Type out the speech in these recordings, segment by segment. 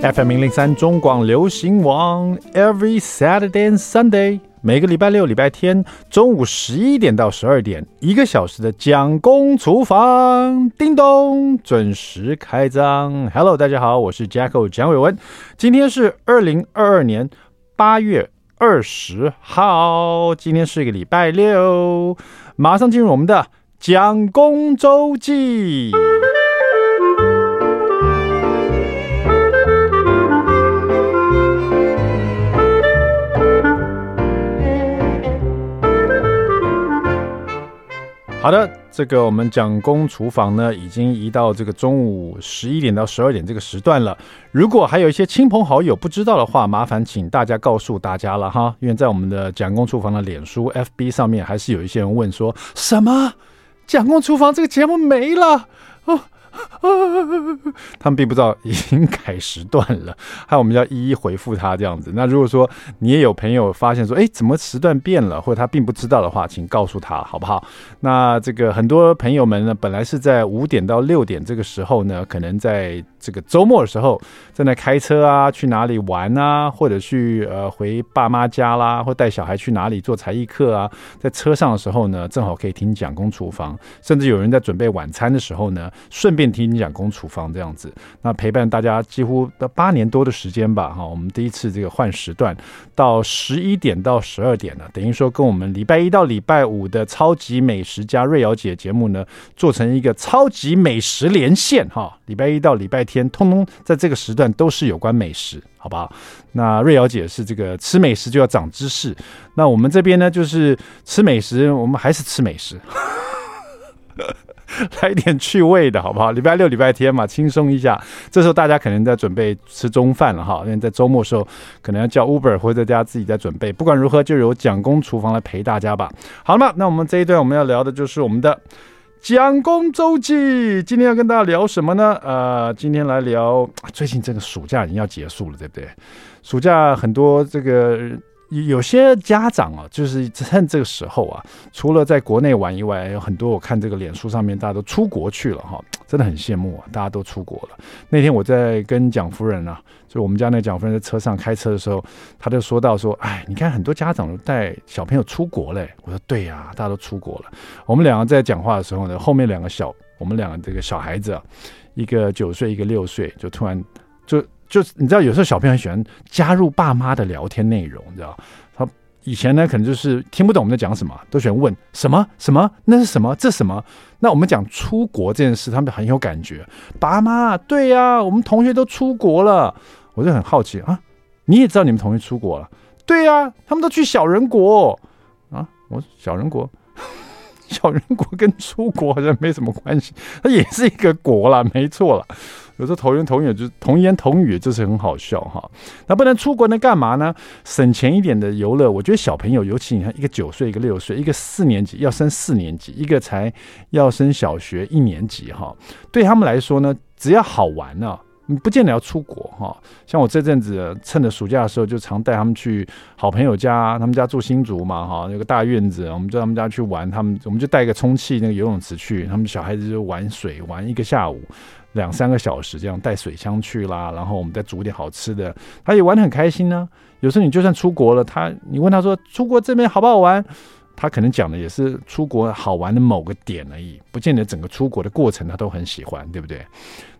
FM 零零三中广流行网，Every Saturday and Sunday，每个礼拜六、礼拜天中午十一点到十二点，一个小时的蒋公厨房，叮咚，准时开张。Hello，大家好，我是 Jacko 蒋伟文，今天是二零二二年八月二十号，今天是一个礼拜六，马上进入我们的蒋公周记。好的，这个我们蒋公厨房呢，已经移到这个中午十一点到十二点这个时段了。如果还有一些亲朋好友不知道的话，麻烦请大家告诉大家了哈。因为在我们的蒋公厨房的脸书 FB 上面，还是有一些人问说，什么蒋公厨房这个节目没了哦。他们并不知道已经改时段了，还有我们要一一回复他这样子。那如果说你也有朋友发现说，哎，怎么时段变了，或者他并不知道的话，请告诉他好不好？那这个很多朋友们呢，本来是在五点到六点这个时候呢，可能在这个周末的时候正在开车啊，去哪里玩啊，或者去呃回爸妈家啦，或带小孩去哪里做才艺课啊，在车上的时候呢，正好可以听蒋公厨房，甚至有人在准备晚餐的时候呢，顺便。听蒋公厨房这样子，那陪伴大家几乎到八年多的时间吧，哈，我们第一次这个换时段到十一点到十二点了，等于说跟我们礼拜一到礼拜五的超级美食家瑞瑶姐节目呢，做成一个超级美食连线，哈，礼拜一到礼拜天，通通在这个时段都是有关美食，好不好？那瑞瑶姐是这个吃美食就要长知识，那我们这边呢，就是吃美食，我们还是吃美食。来一点趣味的好不好？礼拜六、礼拜天嘛，轻松一下。这时候大家可能在准备吃中饭了哈，因为在周末的时候可能要叫 Uber 或者在家自己在准备。不管如何，就由蒋公厨房来陪大家吧。好了嘛，那我们这一段我们要聊的就是我们的蒋公周记。今天要跟大家聊什么呢？呃，今天来聊最近这个暑假已经要结束了，对不对？暑假很多这个。有些家长啊，就是趁这个时候啊，除了在国内玩以外，有很多我看这个脸书上面，大家都出国去了哈，真的很羡慕啊，大家都出国了。那天我在跟蒋夫人啊，就我们家那蒋夫人在车上开车的时候，他就说到说，哎，你看很多家长都带小朋友出国嘞。我说对呀，大家都出国了。我们两个在讲话的时候呢，后面两个小，我们两个这个小孩子啊，一个九岁，一个六岁，就突然就。就是你知道，有时候小朋友喜欢加入爸妈的聊天内容，你知道？他以前呢，可能就是听不懂我们在讲什么，都喜欢问什么什么，那是什么？这什么？那我们讲出国这件事，他们很有感觉。爸妈，对呀，我们同学都出国了，我就很好奇啊。你也知道你们同学出国了？对呀，他们都去小人国啊。我小人国，小人国跟出国好像没什么关系，它 也是一个国啦，没错啦。有时候同言同语就是同言同语，就是很好笑哈。那不能出国能干嘛呢？省钱一点的游乐，我觉得小朋友，尤其你看一个九岁，一个六岁，一个四年级要升四年级，一个才要升小学一年级哈。对他们来说呢，只要好玩呢，你不见得要出国哈。像我这阵子趁着暑假的时候，就常带他们去好朋友家，他们家住新竹嘛哈，有个大院子，我们在他们家去玩，他们我们就带一个充气那个游泳池去，他们小孩子就玩水玩一个下午。两三个小时这样带水枪去啦，然后我们再煮点好吃的，他也玩得很开心呢、有时候你就算出国了，他你问他说出国这边好不好玩，他可能讲的也是出国好玩的某个点而已，不见得整个出国的过程他都很喜欢，对不对？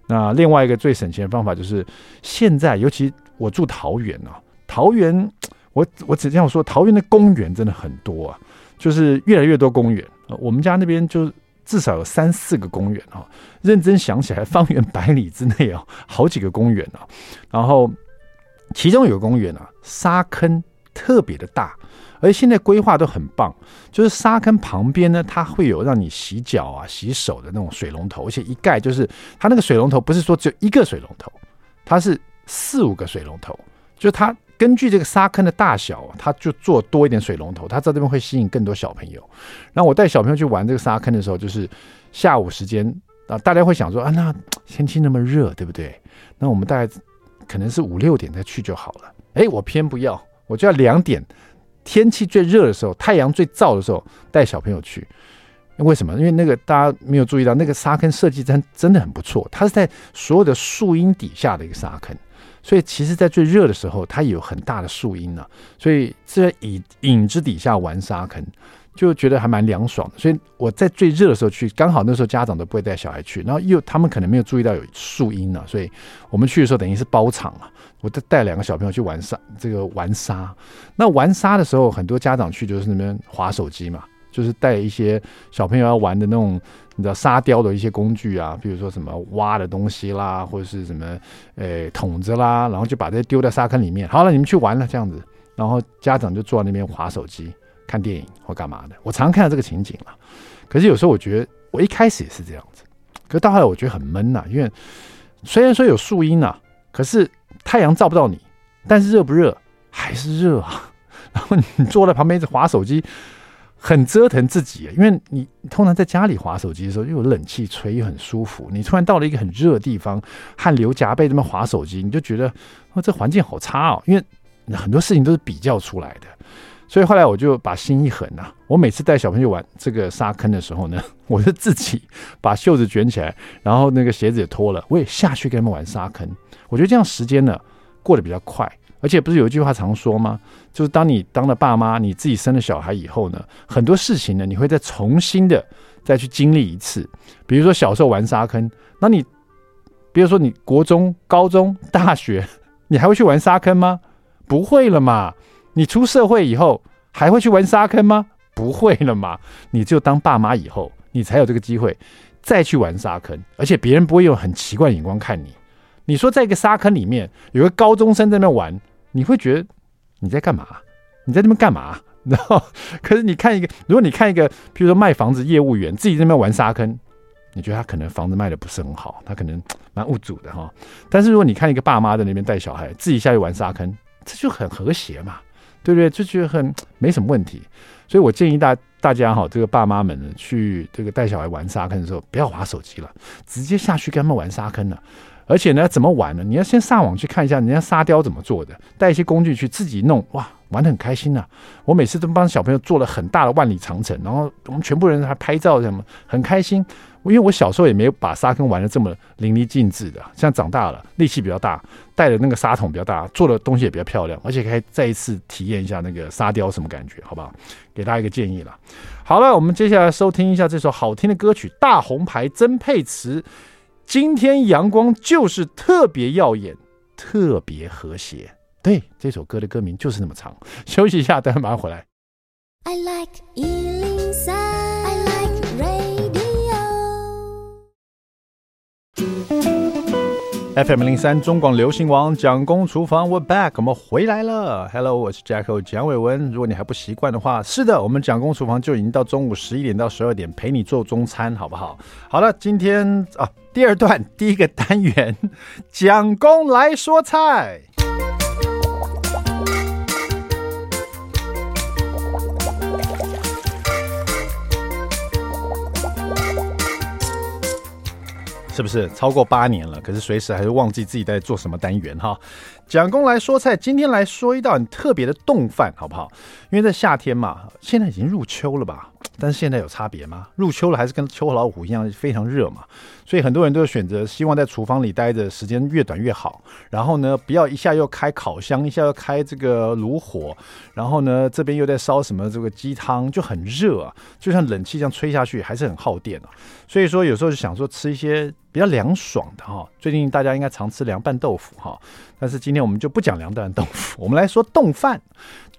那另外一个最省钱的方法就是现在，尤其我住桃园啊，桃园我我只这样说，桃园的公园真的很多啊，就是越来越多公园。我们家那边就。至少有三四个公园啊，认真想起来，方圆百里之内啊，好几个公园啊。然后其中有个公园啊，沙坑特别的大，而现在规划都很棒。就是沙坑旁边呢，它会有让你洗脚啊、洗手的那种水龙头，而且一盖就是它那个水龙头不是说只有一个水龙头，它是四五个水龙头，就它。根据这个沙坑的大小，他就做多一点水龙头，他在这边会吸引更多小朋友。然后我带小朋友去玩这个沙坑的时候，就是下午时间啊，大家会想说啊，那天气那么热，对不对？那我们大概可能是五六点再去就好了。哎，我偏不要，我就要两点，天气最热的时候，太阳最照的时候带小朋友去。为什么？因为那个大家没有注意到，那个沙坑设计真真的很不错，它是在所有的树荫底下的一个沙坑。所以其实，在最热的时候，它有很大的树荫呢。所以在影影子底下玩沙坑，就觉得还蛮凉爽的。所以我在最热的时候去，刚好那时候家长都不会带小孩去，然后又他们可能没有注意到有树荫呢，所以我们去的时候等于是包场啊。我带带两个小朋友去玩沙，这个玩沙。那玩沙的时候，很多家长去就是那边划手机嘛，就是带一些小朋友要玩的那种。你知道沙雕的一些工具啊，比如说什么挖的东西啦，或者是什么诶、桶子啦，然后就把这些丢在沙坑里面。好了，你们去玩了这样子，然后家长就坐在那边划手机、看电影或干嘛的。我常常看到这个情景了。可是有时候我觉得，我一开始也是这样子，可是到后来我觉得很闷呐，因为虽然说有树荫呐，可是太阳照不到你，但是热不热还是热啊。然后你坐在旁边一直划手机。很折腾自己，因为你通常在家里滑手机的时候，又有冷气吹，又很舒服。你突然到了一个很热的地方，汗流浃背，这么滑手机，你就觉得哦，这环境好差哦。因为很多事情都是比较出来的，所以后来我就把心一狠呐。我每次带小朋友玩这个沙坑的时候呢，我就自己把袖子卷起来，然后那个鞋子也脱了，我也下去跟他们玩沙坑。我觉得这样时间呢过得比较快。而且不是有一句话常说吗？就是当你当了爸妈，你自己生了小孩以后呢，很多事情呢，你会再重新的再去经历一次。比如说小时候玩沙坑，那你，比如说你国中、高中、大学，你还会去玩沙坑吗？不会了嘛。你出社会以后还会去玩沙坑吗？不会了嘛。你只有当爸妈以后，你才有这个机会再去玩沙坑，而且别人不会用很奇怪的眼光看你。你说在一个沙坑里面有个高中生在那玩。你会觉得你在干嘛？你在那边干嘛？然后，可是你看一个，如果你看一个，比如说卖房子业务员自己在那边玩沙坑，你觉得他可能房子卖的不是很好，他可能蛮无主的哈。但是如果你看一个爸妈在那边带小孩，自己下去玩沙坑，这就很和谐嘛，对不对？就觉得很没什么问题。所以我建议大大家哈，这个爸妈们呢，去这个带小孩玩沙坑的时候，不要滑手机了，直接下去跟他们玩沙坑了。而且呢，怎么玩呢？你要先上网去看一下人家沙雕怎么做的，带一些工具去自己弄，哇，玩得很开心呐、啊！我每次都帮小朋友做了很大的万里长城，然后我们全部人还拍照什么，很开心。因为我小时候也没有把沙坑玩得这么淋漓尽致的，现在长大了，力气比较大，带的那个沙桶比较大，做的东西也比较漂亮，而且可以再一次体验一下那个沙雕什么感觉，好不好？给大家一个建议了。好了，我们接下来收听一下这首好听的歌曲《大红牌》，曾沛慈。今天阳光就是特别耀眼，特别和谐。对，这首歌的歌名就是那么长。休息一下，等会马上回来。I like FM 零三中广流行王蒋公厨房，We're back，我们回来了。Hello，我是 Jacko 蒋伟文。如果你还不习惯的话，是的，我们蒋公厨房就已经到中午十一点到十二点陪你做中餐，好不好？好了，今天啊，第二段第一个单元，蒋公来说菜。是不是超过八年了？可是随时还是忘记自己在做什么单元哈。蒋公来说菜，今天来说一道很特别的冻饭，好不好？因为在夏天嘛，现在已经入秋了吧？但是现在有差别吗？入秋了还是跟秋老虎一样非常热嘛？所以很多人都选择希望在厨房里待着时间越短越好。然后呢，不要一下又开烤箱，一下又开这个炉火，然后呢这边又在烧什么这个鸡汤，就很热啊，就像冷气这样吹下去还是很耗电啊。所以说有时候就想说吃一些。比较凉爽的哈，最近大家应该常吃凉拌豆腐哈，但是今天我们就不讲凉拌豆腐，我们来说冻饭。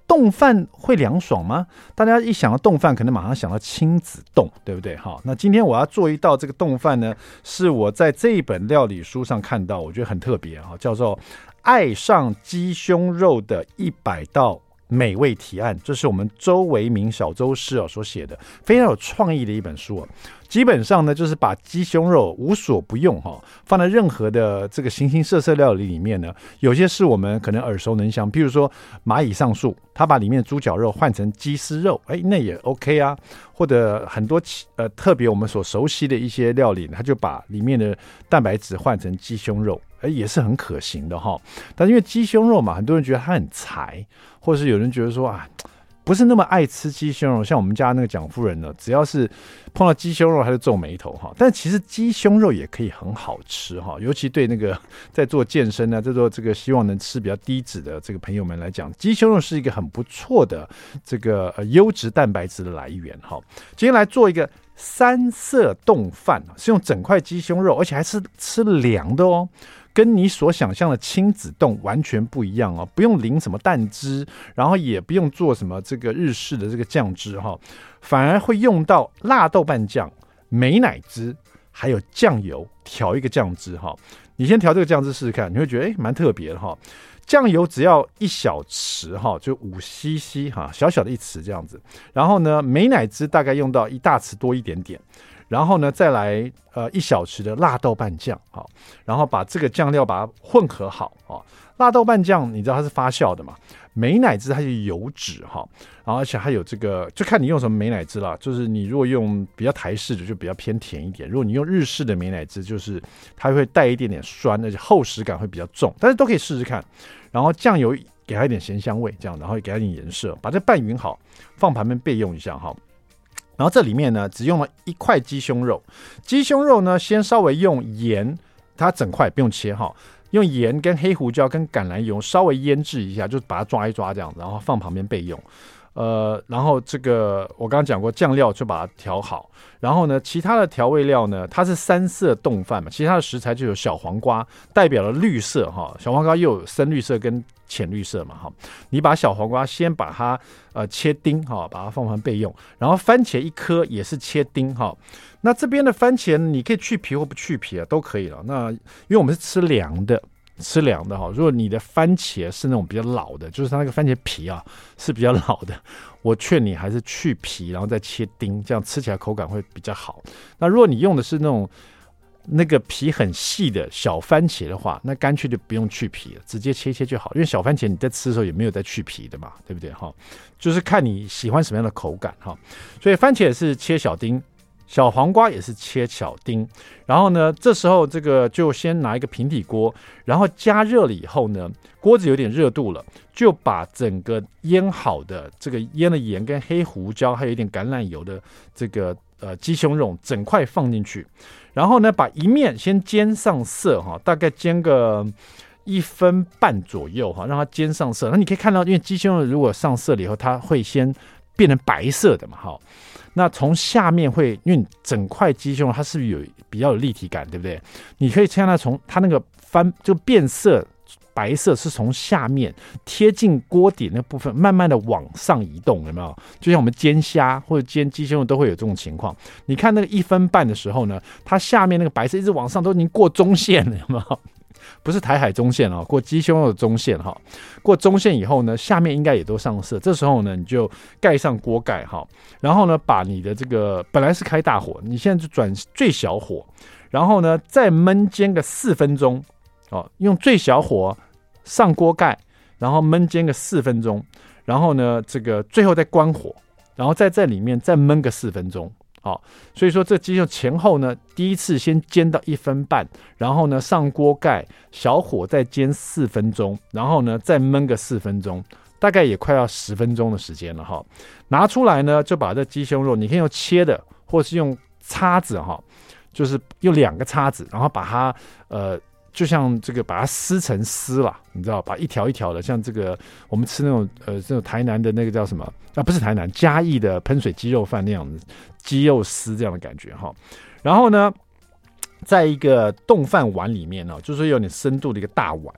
冻饭会凉爽吗？大家一想到冻饭，可能马上想到亲子冻，对不对哈？那今天我要做一道这个冻饭呢，是我在这一本料理书上看到，我觉得很特别哈，叫做《爱上鸡胸肉的一百道美味提案》，这是我们周维明小周师啊所写的，非常有创意的一本书啊。基本上呢，就是把鸡胸肉无所不用哈，放在任何的这个形形色色料理里面呢。有些是我们可能耳熟能详，比如说蚂蚁上树，他把里面的猪脚肉换成鸡丝肉，哎，那也 OK 啊。或者很多呃特别我们所熟悉的一些料理，他就把里面的蛋白质换成鸡胸肉，哎，也是很可行的哈。但是因为鸡胸肉嘛，很多人觉得它很柴，或者是有人觉得说啊。不是那么爱吃鸡胸肉，像我们家那个蒋夫人呢，只要是碰到鸡胸肉，他就皱眉头哈。但其实鸡胸肉也可以很好吃哈，尤其对那个在做健身呢，在做这个希望能吃比较低脂的这个朋友们来讲，鸡胸肉是一个很不错的这个优质蛋白质的来源哈。今天来做一个三色冻饭，是用整块鸡胸肉，而且还是吃凉的哦。跟你所想象的亲子丼完全不一样哦，不用淋什么蛋汁，然后也不用做什么这个日式的这个酱汁哈，反而会用到辣豆瓣酱、美奶汁，还有酱油调一个酱汁哈。你先调这个酱汁试试看，你会觉得诶蛮特别的哈。酱油只要一小匙哈，就五 CC 哈，小小的一匙这样子。然后呢，美奶汁大概用到一大匙多一点点。然后呢，再来呃一小匙的辣豆瓣酱，好，然后把这个酱料把它混合好啊。辣豆瓣酱你知道它是发酵的嘛？美乃滋它是油脂哈，然后而且还有这个，就看你用什么美乃滋啦。就是你如果用比较台式的，就比较偏甜一点；如果你用日式的美乃滋，就是它会带一点点酸，而且厚实感会比较重。但是都可以试试看。然后酱油给它一点咸香味，这样，然后给它一点颜色，把这拌匀好，放旁边备用一下哈。然后这里面呢，只用了一块鸡胸肉。鸡胸肉呢，先稍微用盐，它整块不用切哈，用盐跟黑胡椒跟橄榄油稍微腌制一下，就把它抓一抓这样子，然后放旁边备用。呃，然后这个我刚刚讲过，酱料就把它调好。然后呢，其他的调味料呢，它是三色冻饭嘛，其他的食材就有小黄瓜，代表了绿色哈。小黄瓜又有深绿色跟浅绿色嘛哈。你把小黄瓜先把它呃切丁哈，把它放旁备用。然后番茄一颗也是切丁哈。那这边的番茄你可以去皮或不去皮啊，都可以了。那因为我们是吃凉的。吃凉的哈，如果你的番茄是那种比较老的，就是它那个番茄皮啊是比较老的，我劝你还是去皮，然后再切丁，这样吃起来口感会比较好。那如果你用的是那种那个皮很细的小番茄的话，那干脆就不用去皮了，直接切切就好。因为小番茄你在吃的时候也没有在去皮的嘛，对不对哈？就是看你喜欢什么样的口感哈。所以番茄是切小丁。小黄瓜也是切小丁，然后呢，这时候这个就先拿一个平底锅，然后加热了以后呢，锅子有点热度了，就把整个腌好的这个腌了盐跟黑胡椒，还有一点橄榄油的这个呃鸡胸肉整块放进去，然后呢，把一面先煎上色哈，大概煎个一分半左右哈，让它煎上色。那你可以看到，因为鸡胸肉如果上色了以后，它会先变成白色的嘛，哈。那从下面会，因为整块鸡胸肉它是不是有比较有立体感，对不对？你可以看到从它那个翻就变色白色，是从下面贴近锅底那部分，慢慢的往上移动，有没有？就像我们煎虾或者煎鸡胸肉都会有这种情况。你看那个一分半的时候呢，它下面那个白色一直往上，都已经过中线了，有没有？不是台海中线哦，过鸡胸肉的中线哈，过中线以后呢，下面应该也都上色。这时候呢，你就盖上锅盖哈，然后呢，把你的这个本来是开大火，你现在就转最小火，然后呢，再焖煎个四分钟哦，用最小火上锅盖，然后焖煎个四分钟，然后呢，这个最后再关火，然后再在里面再焖个四分钟。好，所以说这鸡胸前后呢，第一次先煎到一分半，然后呢上锅盖，小火再煎四分钟，然后呢再焖个四分钟，大概也快要十分钟的时间了哈。拿出来呢，就把这鸡胸肉，你可以用切的，或是用叉子哈，就是用两个叉子，然后把它呃。就像这个把它撕成丝了，你知道，把一条一条的，像这个我们吃那种呃这种台南的那个叫什么啊？不是台南嘉义的喷水鸡肉饭那样子，鸡肉丝这样的感觉哈。然后呢，在一个冻饭碗里面呢，就是有点深度的一个大碗，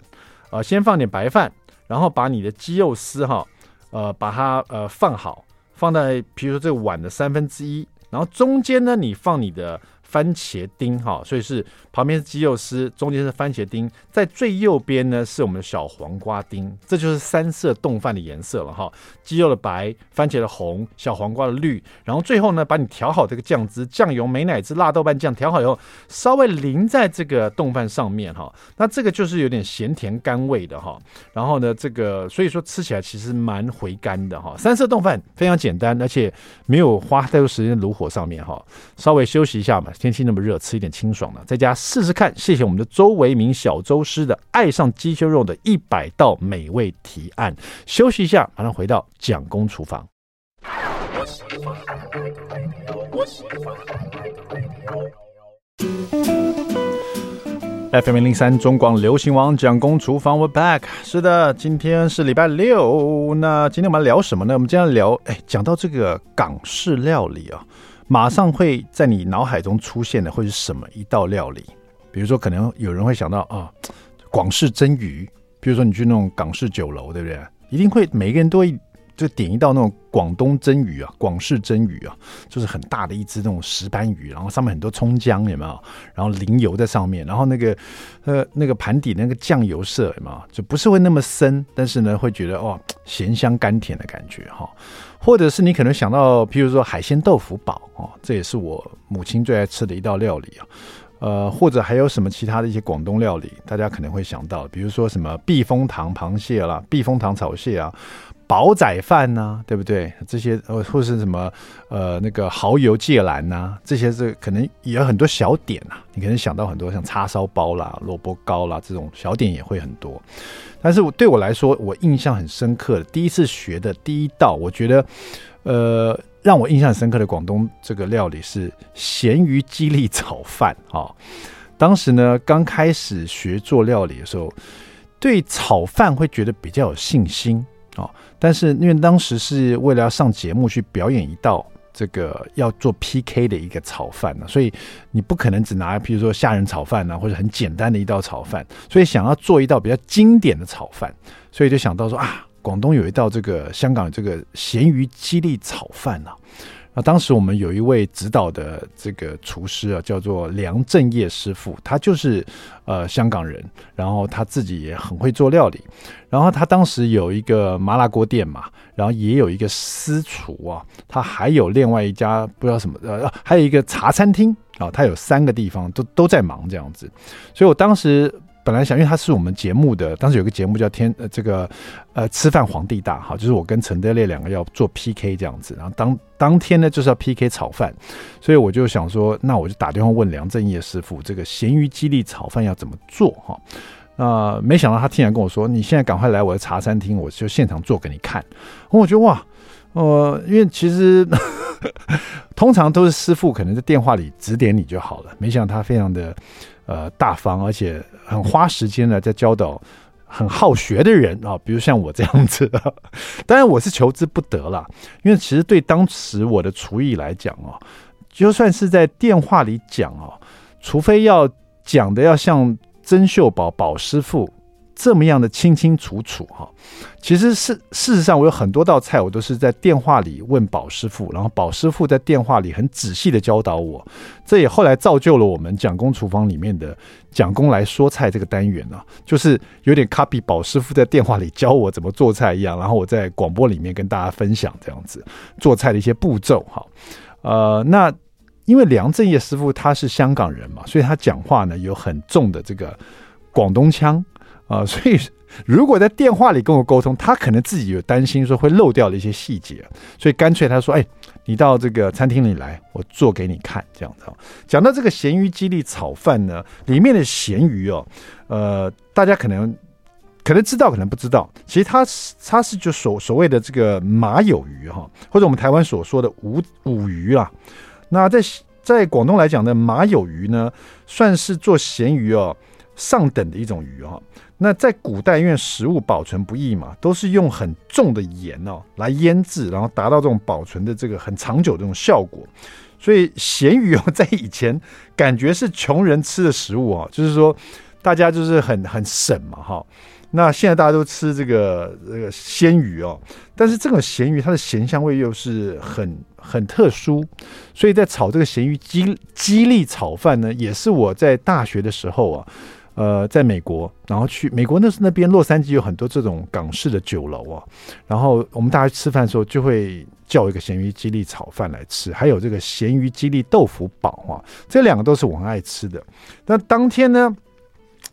呃，先放点白饭，然后把你的鸡肉丝哈，呃，把它呃放好，放在比如说这个碗的三分之一，然后中间呢，你放你的。番茄丁哈，所以是旁边是鸡肉丝，中间是番茄丁，在最右边呢是我们的小黄瓜丁，这就是三色冻饭的颜色了哈。鸡肉的白，番茄的红，小黄瓜的绿，然后最后呢，把你调好这个酱汁，酱油、美乃滋、辣豆瓣酱调好以后，稍微淋在这个冻饭上面哈。那这个就是有点咸甜甘味的哈。然后呢，这个所以说吃起来其实蛮回甘的哈。三色冻饭非常简单，而且没有花太多时间炉火上面哈，稍微休息一下嘛。天气那么热，吃一点清爽的，在家试试看。谢谢我们的周维明小周师的爱上鸡胸肉的一百道美味提案。休息一下，马上回到蒋公厨房。FM 零零三中广流行网蒋公厨房，We're back。是的，今天是礼拜六。那今天我们聊什么呢？我们今天聊，哎，讲到这个港式料理啊，马上会在你脑海中出现的会是什么一道料理？比如说，可能有人会想到啊，广式蒸鱼。比如说，你去那种港式酒楼，对不对？一定会每个人都会。就点一道那种广东蒸鱼啊，广式蒸鱼啊，就是很大的一只那种石斑鱼，然后上面很多葱姜，有没有？然后淋油在上面，然后那个呃那个盘底那个酱油色，有没有？就不是会那么深，但是呢，会觉得哦咸香甘甜的感觉哈。或者是你可能想到，譬如说海鲜豆腐煲哦，这也是我母亲最爱吃的一道料理啊。呃，或者还有什么其他的一些广东料理，大家可能会想到，比如说什么避风塘螃蟹啦，避风塘炒蟹啊。煲仔饭呐、啊，对不对？这些呃，或是什么呃，那个蚝油芥兰呐、啊，这些是可能也有很多小点呐、啊。你可能想到很多像叉烧包啦、萝卜糕啦这种小点也会很多。但是我对我来说，我印象很深刻的，第一次学的第一道，我觉得呃，让我印象很深刻的广东这个料理是咸鱼鸡粒炒饭啊、哦。当时呢，刚开始学做料理的时候，对炒饭会觉得比较有信心。哦，但是因为当时是为了要上节目去表演一道这个要做 PK 的一个炒饭呢，所以你不可能只拿，比如说虾仁炒饭啊，或者很简单的一道炒饭，所以想要做一道比较经典的炒饭，所以就想到说啊，广东有一道这个香港这个咸鱼鸡粒炒饭啊。那当时我们有一位指导的这个厨师啊，叫做梁正业师傅，他就是呃香港人，然后他自己也很会做料理，然后他当时有一个麻辣锅店嘛，然后也有一个私厨啊，他还有另外一家不知道什么呃，还有一个茶餐厅啊，他有三个地方都都在忙这样子，所以我当时。本来想，因为他是我们节目的，当时有个节目叫天呃这个呃吃饭皇帝大哈，就是我跟陈德烈两个要做 PK 这样子，然后当当天呢就是要 PK 炒饭，所以我就想说，那我就打电话问梁正业师傅，这个咸鱼鸡粒炒饭要怎么做哈？那、呃、没想到他竟然跟我说，你现在赶快来我的茶餐厅，我就现场做给你看。我觉得哇，呃，因为其实 通常都是师傅可能在电话里指点你就好了，没想到他非常的。呃，大方而且很花时间呢，在教导很好学的人啊，比如像我这样子。当然，我是求之不得了，因为其实对当时我的厨艺来讲哦，就算是在电话里讲哦，除非要讲的要像曾秀宝宝师傅。这么样的清清楚楚哈，其实是事实上，我有很多道菜，我都是在电话里问宝师傅，然后宝师傅在电话里很仔细的教导我。这也后来造就了我们蒋公厨房里面的蒋公来说菜这个单元啊，就是有点 copy 宝师傅在电话里教我怎么做菜一样，然后我在广播里面跟大家分享这样子做菜的一些步骤哈。呃，那因为梁振业师傅他是香港人嘛，所以他讲话呢有很重的这个广东腔。啊，所以如果在电话里跟我沟通，他可能自己有担心说会漏掉的一些细节，所以干脆他说：“哎，你到这个餐厅里来，我做给你看。”这样子。讲到这个咸鱼鸡粒炒饭呢，里面的咸鱼哦，呃，大家可能可能知道，可能不知道，其实它是它是就所所谓的这个马友鱼哈，或者我们台湾所说的五五鱼啊。那在在广东来讲呢，马友鱼呢，算是做咸鱼哦上等的一种鱼哈。那在古代，因为食物保存不易嘛，都是用很重的盐哦来腌制，然后达到这种保存的这个很长久这种效果。所以咸鱼哦，在以前感觉是穷人吃的食物哦，就是说大家就是很很省嘛哈。那现在大家都吃这个这个鲜鱼哦，但是这个咸鱼它的咸香味又是很很特殊，所以在炒这个咸鱼鸡鸡粒炒饭呢，也是我在大学的时候啊。呃，在美国，然后去美国那是那边洛杉矶有很多这种港式的酒楼啊，然后我们大家吃饭的时候就会叫一个咸鱼鸡粒炒饭来吃，还有这个咸鱼鸡粒豆腐煲啊，这两个都是我很爱吃的。那当天呢，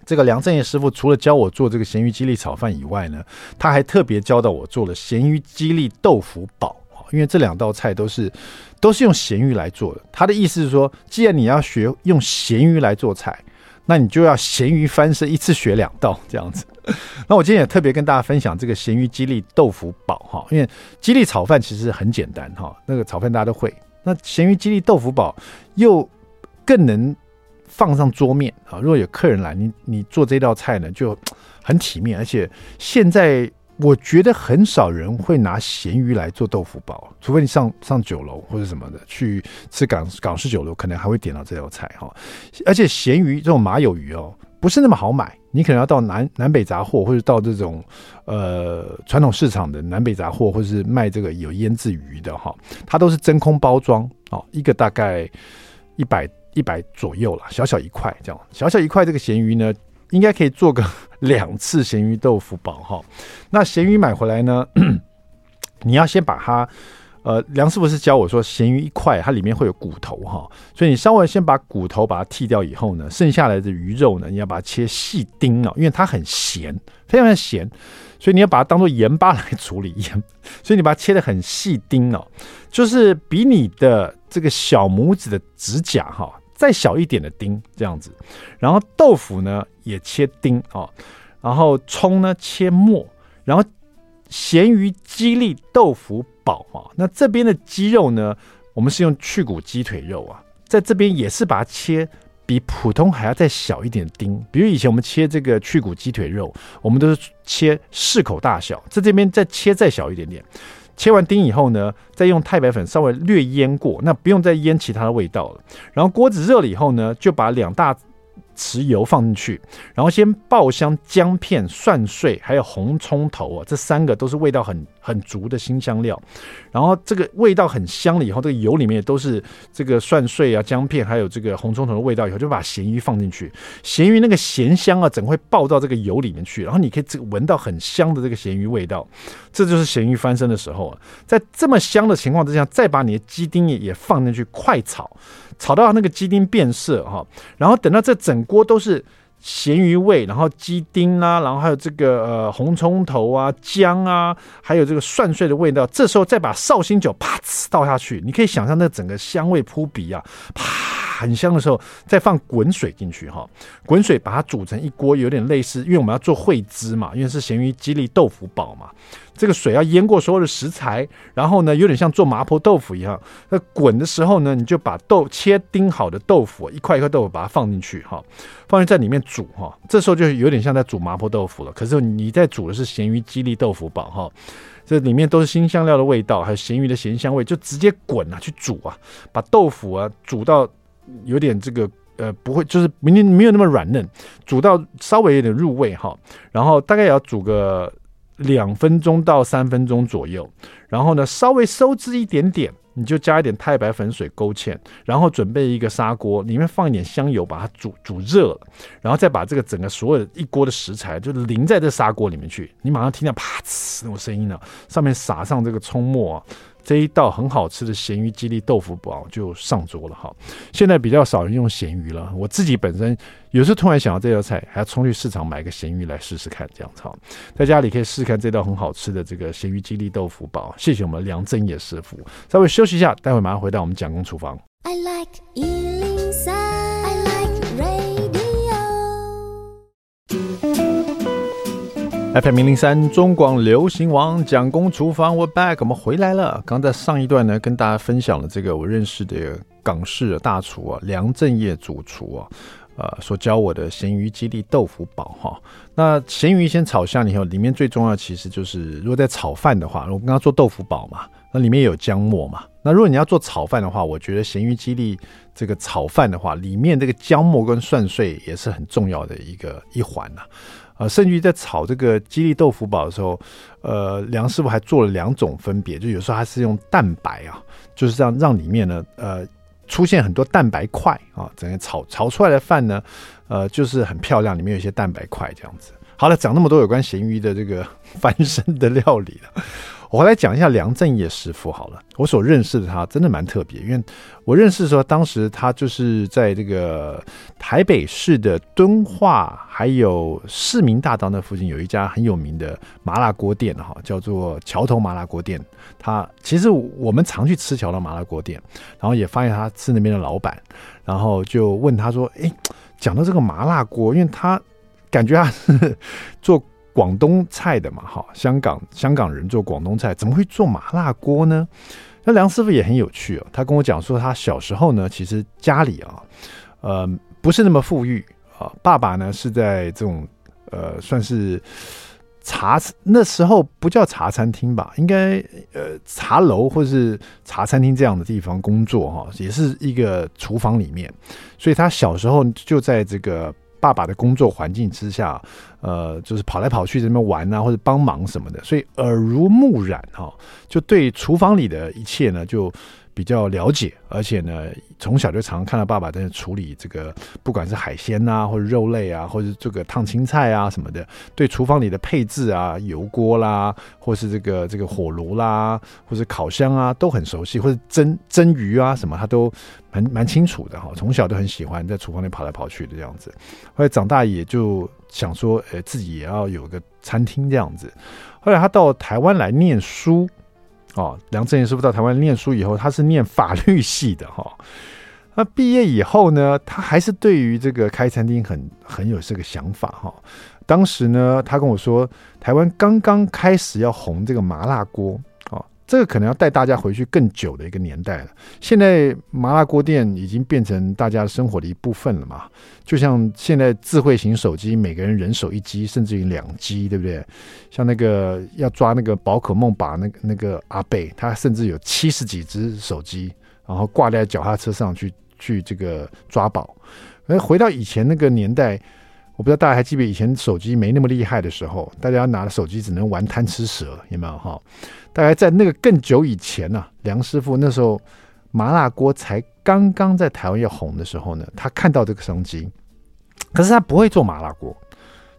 这个梁振业师傅除了教我做这个咸鱼鸡粒炒饭以外呢，他还特别教导我做了咸鱼鸡粒豆腐煲，因为这两道菜都是都是用咸鱼来做的。他的意思是说，既然你要学用咸鱼来做菜。那你就要咸鱼翻身，一次学两道这样子。那我今天也特别跟大家分享这个咸鱼鸡粒豆腐煲哈，因为鸡粒炒饭其实很简单哈，那个炒饭大家都会。那咸鱼鸡粒豆腐煲又更能放上桌面啊！如果有客人来，你你做这道菜呢就很体面，而且现在我觉得很少人会拿咸鱼来做豆腐煲，除非你上上酒楼或者什么的去吃港港式酒楼，可能还会点到这道菜哈。而且咸鱼这种马友鱼哦，不是那么好买。你可能要到南南北杂货，或者到这种呃传统市场的南北杂货，或者是卖这个有腌制鱼的哈，它都是真空包装哦，一个大概一百一百左右了，小小一块这样，小小一块这个咸鱼呢，应该可以做个 两次咸鱼豆腐煲哈。那咸鱼买回来呢，你要先把它。呃，梁师傅是教我说，咸鱼一块它里面会有骨头哈，所以你稍微先把骨头把它剔掉以后呢，剩下来的鱼肉呢，你要把它切细丁哦，因为它很咸，非常的咸，所以你要把它当做盐巴来处理盐，所以你把它切的很细丁哦，就是比你的这个小拇指的指甲哈再小一点的丁这样子，然后豆腐呢也切丁哦，然后葱呢切末，然后咸鱼鸡粒豆腐。宝啊，那这边的鸡肉呢？我们是用去骨鸡腿肉啊，在这边也是把它切比普通还要再小一点丁。比如以前我们切这个去骨鸡腿肉，我们都是切适口大小，在这边再切再小一点点。切完丁以后呢，再用太白粉稍微略腌过，那不用再腌其他的味道了。然后锅子热了以后呢，就把两大。豉油放进去，然后先爆香姜片、蒜碎，还有红葱头啊，这三个都是味道很很足的辛香料。然后这个味道很香了以后，这个油里面也都是这个蒜碎啊、姜片，还有这个红葱头的味道。以后就把咸鱼放进去，咸鱼那个咸香啊，整会爆到这个油里面去。然后你可以这个闻到很香的这个咸鱼味道，这就是咸鱼翻身的时候啊。在这么香的情况之下，再把你的鸡丁也也放进去，快炒。炒到那个鸡丁变色哈，然后等到这整锅都是咸鱼味，然后鸡丁啊，然后还有这个呃红葱头啊、姜啊，还有这个蒜碎的味道，这时候再把绍兴酒啪呲倒下去，你可以想象那整个香味扑鼻啊，啪。很香的时候，再放滚水进去哈，滚水把它煮成一锅，有点类似，因为我们要做烩汁嘛，因为是咸鱼鸡粒豆腐煲嘛，这个水要淹过所有的食材，然后呢，有点像做麻婆豆腐一样。那滚的时候呢，你就把豆切丁好的豆腐一块一块豆腐把它放进去哈，放进在里面煮哈，这时候就有点像在煮麻婆豆腐了。可是你在煮的是咸鱼鸡粒豆腐煲哈，这里面都是新香料的味道，还有咸鱼的咸香味，就直接滚啊去煮啊，把豆腐啊煮到。有点这个呃，不会，就是明明没有那么软嫩，煮到稍微有点入味哈，然后大概也要煮个两分钟到三分钟左右，然后呢稍微收汁一点点，你就加一点太白粉水勾芡，然后准备一个砂锅，里面放一点香油，把它煮煮热了，然后再把这个整个所有一锅的食材就淋在这砂锅里面去，你马上听到啪呲那种声音了，上面撒上这个葱末啊。这一道很好吃的咸鱼鸡粒豆腐煲就上桌了哈。现在比较少人用咸鱼了，我自己本身有时候突然想到这道菜，还要冲去市场买个咸鱼来试试看，这样子哈。在家里可以试试看这道很好吃的这个咸鱼鸡粒豆腐煲。谢谢我们梁正业师傅。稍微休息一下，待会马上回到我们蒋公厨房。I like FM 零零三中广流行王蒋公厨房，We're back，我们回来了。刚在上一段呢，跟大家分享了这个我认识的港式的大厨啊，梁振业主厨啊，呃，所教我的咸鱼鸡粒豆腐煲哈。那咸鱼先炒香以后，里面最重要其实就是，如果在炒饭的话，我刚刚做豆腐煲嘛，那里面有姜末嘛。那如果你要做炒饭的话，我觉得咸鱼鸡粒这个炒饭的话，里面这个姜末跟蒜碎也是很重要的一个一环呐。呃，甚至于在炒这个鸡粒豆腐煲的时候，呃，梁师傅还做了两种分别，就有时候他是用蛋白啊，就是这样让里面呢，呃，出现很多蛋白块啊，整个炒炒出来的饭呢，呃，就是很漂亮，里面有一些蛋白块这样子。好了，讲那么多有关咸鱼的这个 翻身的料理了。我来讲一下梁正业师傅好了，我所认识的他真的蛮特别，因为我认识的时候，当时他就是在这个台北市的敦化，还有市民大道那附近有一家很有名的麻辣锅店哈，叫做桥头麻辣锅店。他其实我们常去吃桥头麻辣锅店，然后也发现他是那边的老板，然后就问他说：“哎，讲到这个麻辣锅，因为他感觉他是 做广东菜的嘛，哈，香港香港人做广东菜，怎么会做麻辣锅呢？那梁师傅也很有趣哦，他跟我讲说，他小时候呢，其实家里啊，呃，不是那么富裕啊，爸爸呢是在这种呃，算是。茶那时候不叫茶餐厅吧，应该呃茶楼或是茶餐厅这样的地方工作哈，也是一个厨房里面，所以他小时候就在这个爸爸的工作环境之下，呃，就是跑来跑去这边玩啊，或者帮忙什么的，所以耳濡目染哈，就对厨房里的一切呢就。比较了解，而且呢，从小就常看到爸爸在处理这个，不管是海鲜啊，或者肉类啊，或者这个烫青菜啊什么的，对厨房里的配置啊，油锅啦，或是这个这个火炉啦，或是烤箱啊，都很熟悉，或者蒸蒸鱼啊什么，他都蛮蛮清楚的哈。从小都很喜欢在厨房里跑来跑去的这样子，后来长大也就想说，呃，自己也要有个餐厅这样子。后来他到台湾来念书。哦，梁振英师傅到台湾念书以后，他是念法律系的哈。那毕业以后呢，他还是对于这个开餐厅很很有这个想法哈。当时呢，他跟我说，台湾刚刚开始要红这个麻辣锅。这个可能要带大家回去更久的一个年代了。现在麻辣锅店已经变成大家生活的一部分了嘛？就像现在智慧型手机，每个人人手一机，甚至于两机，对不对？像那个要抓那个宝可梦，把那个那个阿贝，他甚至有七十几只手机，然后挂在脚踏车上去去这个抓宝。而回到以前那个年代，我不知道大家还记不记得以前手机没那么厉害的时候，大家拿了手机只能玩贪吃蛇，有没有？哈？大概在那个更久以前呢、啊，梁师傅那时候麻辣锅才刚刚在台湾要红的时候呢，他看到这个商机，可是他不会做麻辣锅，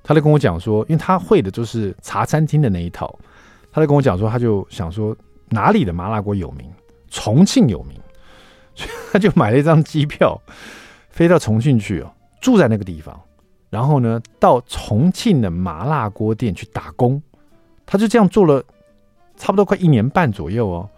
他就跟我讲说，因为他会的就是茶餐厅的那一套，他就跟我讲说，他就想说哪里的麻辣锅有名，重庆有名，所以他就买了一张机票飞到重庆去哦，住在那个地方，然后呢到重庆的麻辣锅店去打工，他就这样做了。差不多快一年半左右哦，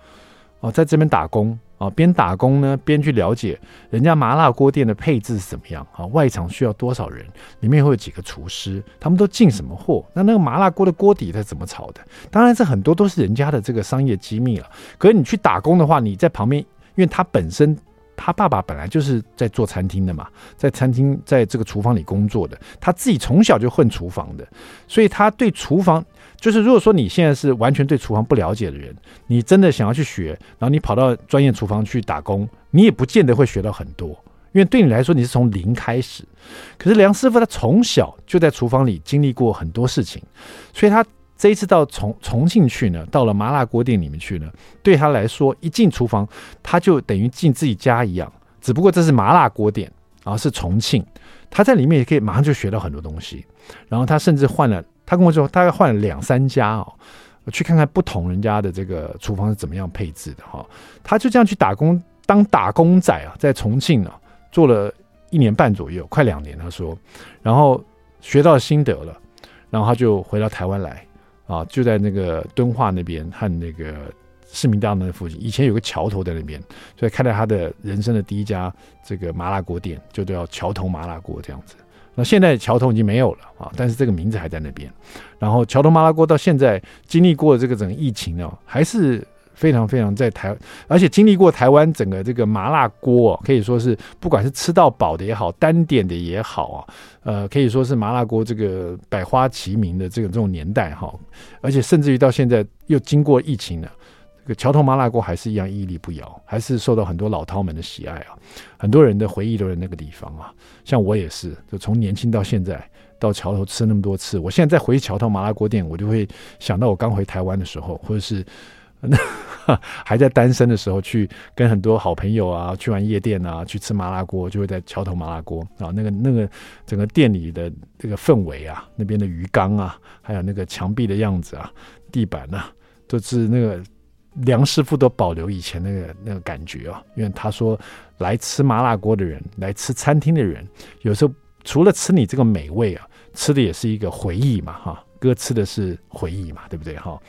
哦，在这边打工啊，边打工呢边去了解人家麻辣锅店的配置是怎么样啊，外场需要多少人，里面会有几个厨师，他们都进什么货，那那个麻辣锅的锅底它怎么炒的？当然这很多都是人家的这个商业机密了。可是你去打工的话，你在旁边，因为他本身他爸爸本来就是在做餐厅的嘛，在餐厅在这个厨房里工作的，他自己从小就混厨房的，所以他对厨房。就是如果说你现在是完全对厨房不了解的人，你真的想要去学，然后你跑到专业厨房去打工，你也不见得会学到很多，因为对你来说你是从零开始。可是梁师傅他从小就在厨房里经历过很多事情，所以他这一次到重重庆去呢，到了麻辣锅店里面去呢，对他来说一进厨房他就等于进自己家一样，只不过这是麻辣锅店，然后是重庆，他在里面也可以马上就学到很多东西，然后他甚至换了。他跟我说，大概换了两三家哦，去看看不同人家的这个厨房是怎么样配置的哈。他就这样去打工，当打工仔啊，在重庆呢做了一年半左右，快两年。他说，然后学到心得了，然后他就回到台湾来啊，就在那个敦化那边和那个市民大道那附近，以前有个桥头在那边，所以开了他的人生的第一家这个麻辣锅店，就叫桥头麻辣锅这样子。那现在桥头已经没有了啊，但是这个名字还在那边。然后桥头麻辣锅到现在经历过这个整个疫情呢，还是非常非常在台，而且经历过台湾整个这个麻辣锅，可以说是不管是吃到饱的也好，单点的也好啊，呃，可以说是麻辣锅这个百花齐鸣的这个这种年代哈，而且甚至于到现在又经过疫情了。这个桥头麻辣锅还是一样屹立不摇，还是受到很多老饕们的喜爱啊！很多人的回忆都在那个地方啊。像我也是，就从年轻到现在，到桥头吃那么多次，我现在再回桥头麻辣锅店，我就会想到我刚回台湾的时候，或者是那 还在单身的时候，去跟很多好朋友啊，去玩夜店啊，去吃麻辣锅，就会在桥头麻辣锅啊，那个那个整个店里的这个氛围啊，那边的鱼缸啊，还有那个墙壁的样子啊，地板啊，都是那个。梁师傅都保留以前那个那个感觉啊，因为他说来吃麻辣锅的人，来吃餐厅的人，有时候除了吃你这个美味啊，吃的也是一个回忆嘛，哈，哥吃的是回忆嘛，对不对哈？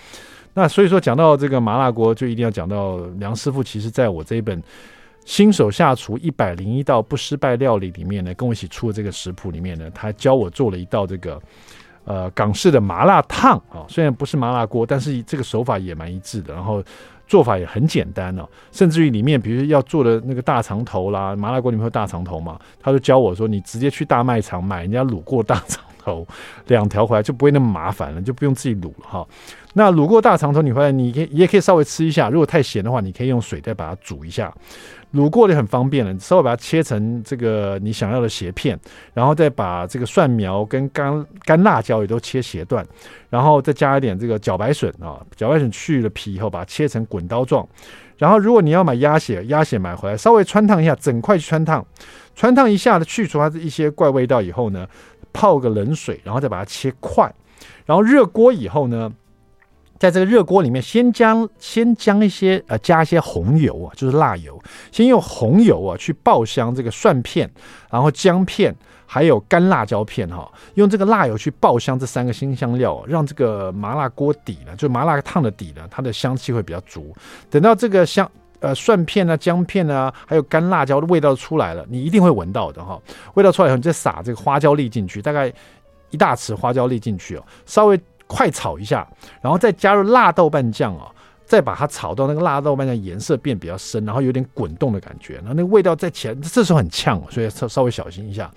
那所以说讲到这个麻辣锅，就一定要讲到梁师傅。其实在我这一本新手下厨一百零一道不失败料理里面呢，跟我一起出的这个食谱里面呢，他教我做了一道这个呃港式的麻辣烫啊，虽然不是麻辣锅，但是这个手法也蛮一致的，然后做法也很简单哦，甚至于里面比如要做的那个大肠头啦，麻辣锅里面有大肠头嘛，他就教我说，你直接去大卖场买人家卤过大肠头两条回来，就不会那么麻烦了，就不用自己卤了哈。那卤过大肠头你回来，你可以也可以稍微吃一下，如果太咸的话，你可以用水再把它煮一下。卤过的很方便了，稍微把它切成这个你想要的斜片，然后再把这个蒜苗跟干干辣椒也都切斜段，然后再加一点这个茭白笋啊，茭白笋去了皮以后，把它切成滚刀状。然后如果你要买鸭血，鸭血买回来稍微汆烫一下，整块去汆烫，汆烫一下的去除它的一些怪味道以后呢，泡个冷水，然后再把它切块，然后热锅以后呢。在这个热锅里面，先将先将一些呃加一些红油啊，就是辣油，先用红油啊去爆香这个蒜片，然后姜片，还有干辣椒片哈，用这个辣油去爆香这三个辛香料，让这个麻辣锅底呢，就麻辣烫的底呢，它的香气会比较足。等到这个香呃蒜片啊、姜片啊，还有干辣椒的味道出来了，你一定会闻到的哈。味道出来以后，你再撒这个花椒粒进去，大概一大匙花椒粒进去哦，稍微。快炒一下，然后再加入辣豆瓣酱哦，再把它炒到那个辣豆瓣酱颜色变比较深，然后有点滚动的感觉，然后那个味道再起来，这时候很呛，所以稍稍微小心一下。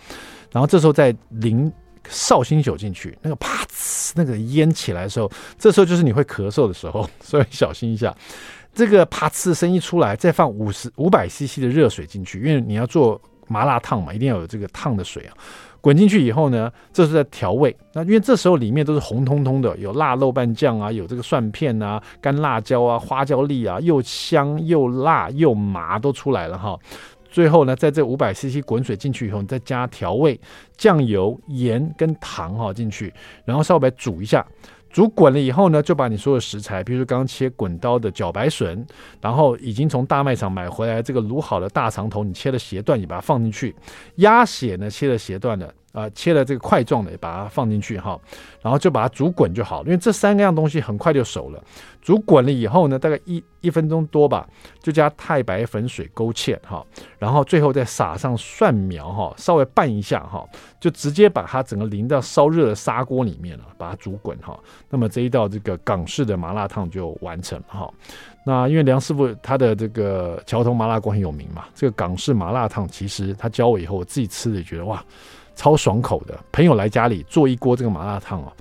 然后这时候再淋绍兴酒进去，那个啪呲，那个烟起来的时候，这时候就是你会咳嗽的时候，所以小心一下。这个啪呲的声音出来，再放五十五百 CC 的热水进去，因为你要做麻辣烫嘛，一定要有这个烫的水啊。滚进去以后呢，这是在调味。那因为这时候里面都是红彤彤的，有辣豆瓣酱啊，有这个蒜片啊、干辣椒啊、花椒粒啊，又香又辣又麻都出来了哈。最后呢，在这五百 CC 滚水进去以后，你再加调味酱油、盐跟糖哈进去，然后稍微煮一下。煮滚了以后呢，就把你所有食材，比如说刚刚切滚刀的茭白笋，然后已经从大卖场买回来这个卤好的大肠头，你切了斜段，你把它放进去。鸭血呢，切了斜段的。啊、呃，切了这个块状的，把它放进去哈，然后就把它煮滚就好，因为这三个样东西很快就熟了。煮滚了以后呢，大概一一分钟多吧，就加太白粉水勾芡哈，然后最后再撒上蒜苗哈，稍微拌一下哈，就直接把它整个淋到烧热的砂锅里面了，把它煮滚哈。那么这一道这个港式的麻辣烫就完成了哈。那因为梁师傅他的这个桥头麻辣锅很有名嘛，这个港式麻辣烫其实他教我以后，我自己吃也觉得哇。超爽口的，朋友来家里做一锅这个麻辣烫哦，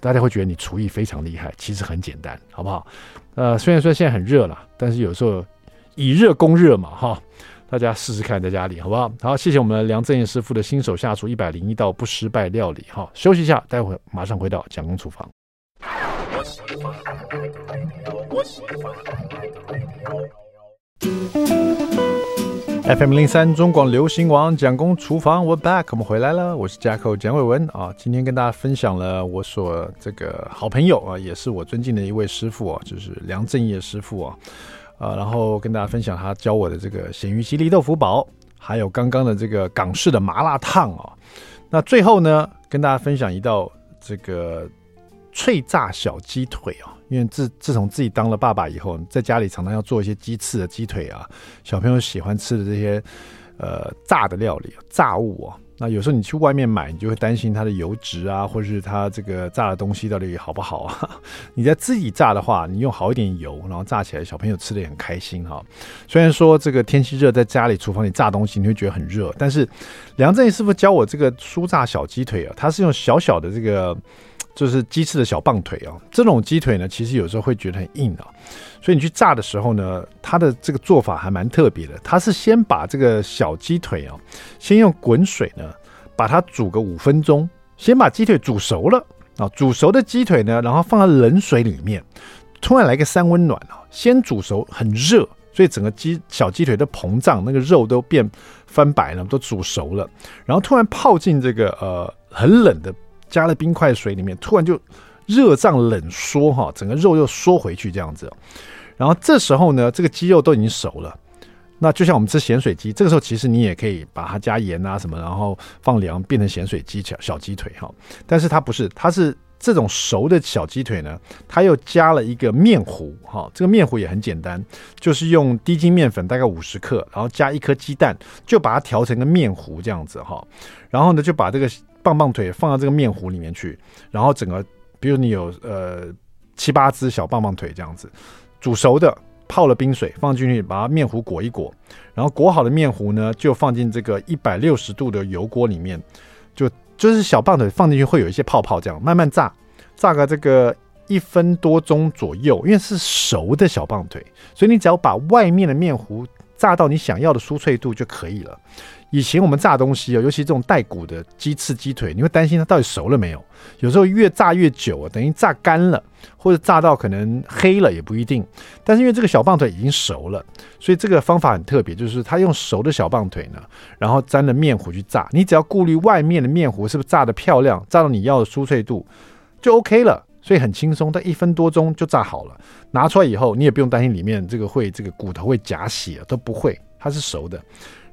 大家会觉得你厨艺非常厉害，其实很简单，好不好？呃，虽然说现在很热了，但是有时候以热攻热嘛，哈，大家试试看在家里，好不好？好，谢谢我们梁正业师傅的新手下厨一百零一道不失败料理，哈，休息一下，待会马上回到蒋公厨房。FM 零三中广流行王蒋公厨房，We back，我们回来了，我是 Jacko 蒋伟文啊。今天跟大家分享了我所这个好朋友啊，也是我尊敬的一位师傅啊，就是梁正业师傅啊，啊，然后跟大家分享他教我的这个咸鱼鸡粒豆腐煲，还有刚刚的这个港式的麻辣烫啊。那最后呢，跟大家分享一道这个脆炸小鸡腿啊。因为自自从自己当了爸爸以后，在家里常常要做一些鸡翅的鸡腿啊，小朋友喜欢吃的这些呃炸的料理、炸物啊。那有时候你去外面买，你就会担心它的油脂啊，或者是它这个炸的东西到底好不好啊？你在自己炸的话，你用好一点油，然后炸起来，小朋友吃的也很开心哈。虽然说这个天气热，在家里厨房里炸东西，你会觉得很热，但是梁正师傅教我这个酥炸小鸡腿啊，它是用小小的这个。就是鸡翅的小棒腿啊，这种鸡腿呢，其实有时候会觉得很硬啊，所以你去炸的时候呢，它的这个做法还蛮特别的。它是先把这个小鸡腿啊，先用滚水呢，把它煮个五分钟，先把鸡腿煮熟了啊，煮熟的鸡腿呢，然后放在冷水里面，突然来个三温暖啊，先煮熟很热，所以整个鸡小鸡腿都膨胀，那个肉都变翻白了，都煮熟了，然后突然泡进这个呃很冷的。加了冰块水里面，突然就热胀冷缩哈，整个肉又缩回去这样子。然后这时候呢，这个鸡肉都已经熟了。那就像我们吃咸水鸡，这个时候其实你也可以把它加盐啊什么，然后放凉变成咸水鸡小小鸡腿哈。但是它不是，它是这种熟的小鸡腿呢，它又加了一个面糊，哈，这个面糊也很简单，就是用低筋面粉大概五十克，然后加一颗鸡蛋，就把它调成个面糊这样子，哈，然后呢就把这个棒棒腿放到这个面糊里面去，然后整个，比如你有呃七八只小棒棒腿这样子，煮熟的，泡了冰水放进去，把它面糊裹一裹，然后裹好的面糊呢就放进这个一百六十度的油锅里面，就。就是小棒腿放进去会有一些泡泡，这样慢慢炸，炸个这个一分多钟左右。因为是熟的小棒腿，所以你只要把外面的面糊炸到你想要的酥脆度就可以了。以前我们炸东西啊，尤其这种带骨的鸡翅、鸡腿，你会担心它到底熟了没有？有时候越炸越久啊，等于炸干了，或者炸到可能黑了也不一定。但是因为这个小棒腿已经熟了，所以这个方法很特别，就是它用熟的小棒腿呢，然后沾了面糊去炸。你只要顾虑外面的面糊是不是炸得漂亮，炸到你要的酥脆度就 OK 了。所以很轻松，但一分多钟就炸好了。拿出来以后，你也不用担心里面这个会这个骨头会夹血，都不会，它是熟的。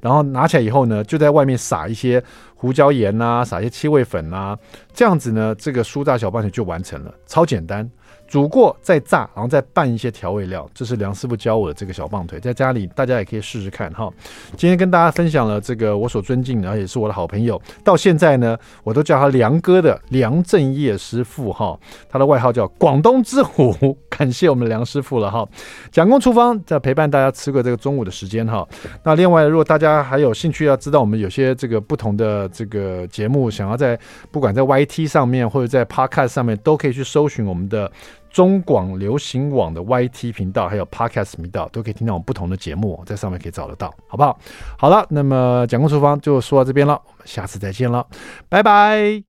然后拿起来以后呢，就在外面撒一些胡椒盐呐、撒一些七味粉呐、这样子呢，这个酥炸小棒球就完成了，超简单。煮过再炸，然后再拌一些调味料。这是梁师傅教我的这个小棒腿，在家里大家也可以试试看哈。今天跟大家分享了这个我所尊敬然后也是我的好朋友，到现在呢，我都叫他梁哥的梁正业师傅哈。他的外号叫广东之虎，感谢我们梁师傅了哈。蒋公厨房在陪伴大家吃过这个中午的时间哈。那另外，如果大家还有兴趣要知道我们有些这个不同的这个节目，想要在不管在 YT 上面或者在 Podcast 上面，都可以去搜寻我们的。中广流行网的 YT 频道，还有 Podcast 频道，都可以听到我们不同的节目，在上面可以找得到，好不好？好了，那么蒋公厨房就说到这边了，我们下次再见了，拜拜。